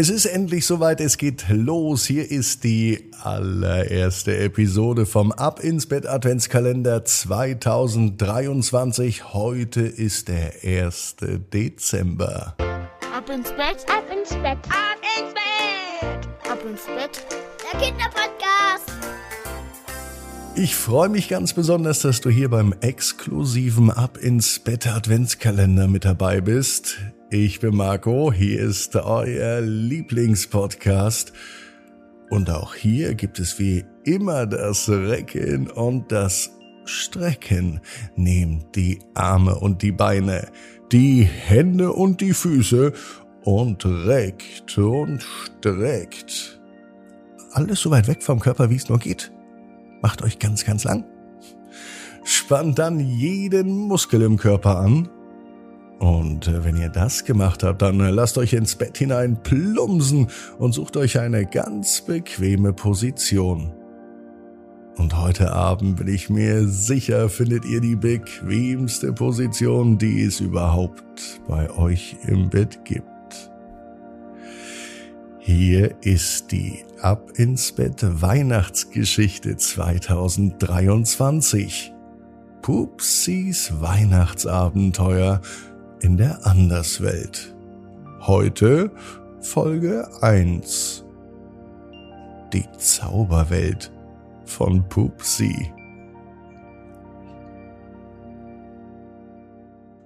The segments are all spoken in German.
Es ist endlich soweit, es geht los. Hier ist die allererste Episode vom Ab ins Bett Adventskalender 2023. Heute ist der 1. Dezember. Ab ins Bett, ab ins Bett, ab ins Bett, ab ins Bett. Der Kinderpodcast. Ich freue mich ganz besonders, dass du hier beim exklusiven Ab ins Bett Adventskalender mit dabei bist. Ich bin Marco, hier ist euer Lieblingspodcast. Und auch hier gibt es wie immer das Recken und das Strecken. Nehmt die Arme und die Beine, die Hände und die Füße und reckt und streckt. Alles so weit weg vom Körper, wie es nur geht. Macht euch ganz, ganz lang. Spannt dann jeden Muskel im Körper an und äh, wenn ihr das gemacht habt, dann äh, lasst euch ins Bett hinein plumsen und sucht euch eine ganz bequeme Position. Und heute Abend bin ich mir sicher, findet ihr die bequemste Position, die es überhaupt bei euch im Bett gibt. Hier ist die Ab ins Bett Weihnachtsgeschichte 2023. Pupsis Weihnachtsabenteuer in der Anderswelt. Heute Folge 1. Die Zauberwelt von Pupsi.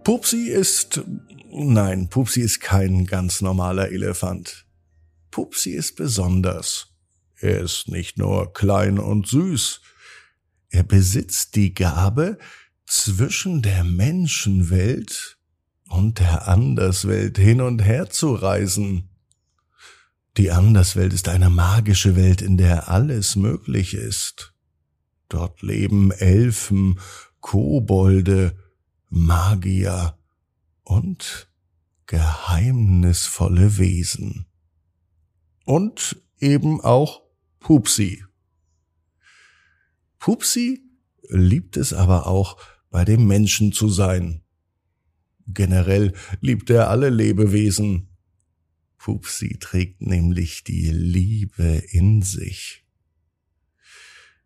Pupsi ist, nein, Pupsi ist kein ganz normaler Elefant. Pupsi ist besonders. Er ist nicht nur klein und süß. Er besitzt die Gabe, zwischen der Menschenwelt und der Anderswelt hin und her zu reisen. Die Anderswelt ist eine magische Welt, in der alles möglich ist. Dort leben Elfen, Kobolde, Magier und geheimnisvolle Wesen. Und eben auch Pupsi. Pupsi liebt es aber auch, bei dem Menschen zu sein. Generell liebt er alle Lebewesen. Pupsi trägt nämlich die Liebe in sich.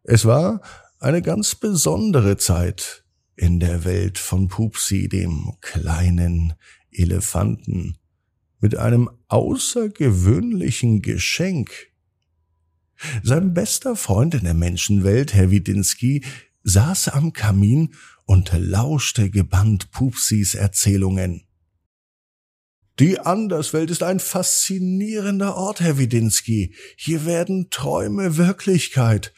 Es war eine ganz besondere Zeit in der Welt von Pupsi, dem kleinen Elefanten, mit einem außergewöhnlichen Geschenk. Sein bester Freund in der Menschenwelt, Herr Widinski, saß am Kamin und lauschte gebannt Pupsis Erzählungen. Die Anderswelt ist ein faszinierender Ort, Herr Widinski. Hier werden Träume Wirklichkeit.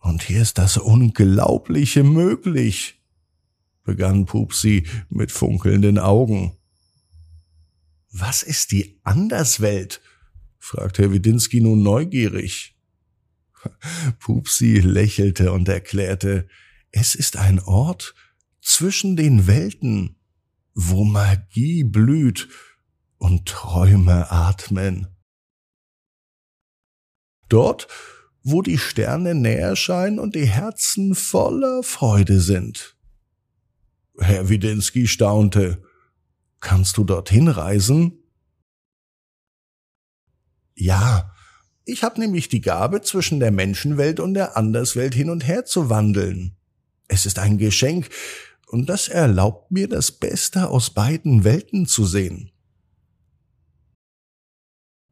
Und hier ist das Unglaubliche möglich, begann Pupsi mit funkelnden Augen. Was ist die Anderswelt? fragte Herr Widinski nun neugierig. Pupsi lächelte und erklärte, es ist ein Ort zwischen den Welten, wo Magie blüht und Träume atmen. Dort, wo die Sterne näher scheinen und die Herzen voller Freude sind. Herr Widinski staunte. Kannst du dorthin reisen? Ja, ich habe nämlich die Gabe, zwischen der Menschenwelt und der Anderswelt hin und her zu wandeln. Es ist ein Geschenk, und das erlaubt mir, das Beste aus beiden Welten zu sehen.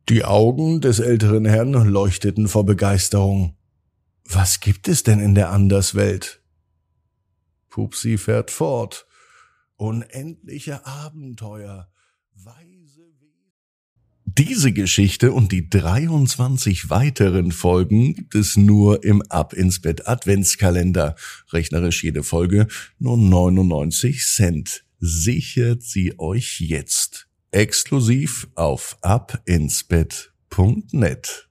Die Augen des älteren Herrn leuchteten vor Begeisterung. Was gibt es denn in der Anderswelt? Pupsi fährt fort. Unendliche Abenteuer, weise diese Geschichte und die 23 weiteren Folgen gibt es nur im Ab ins Bett Adventskalender. Rechnerisch jede Folge nur 99 Cent. Sichert sie euch jetzt exklusiv auf abinsbett.net.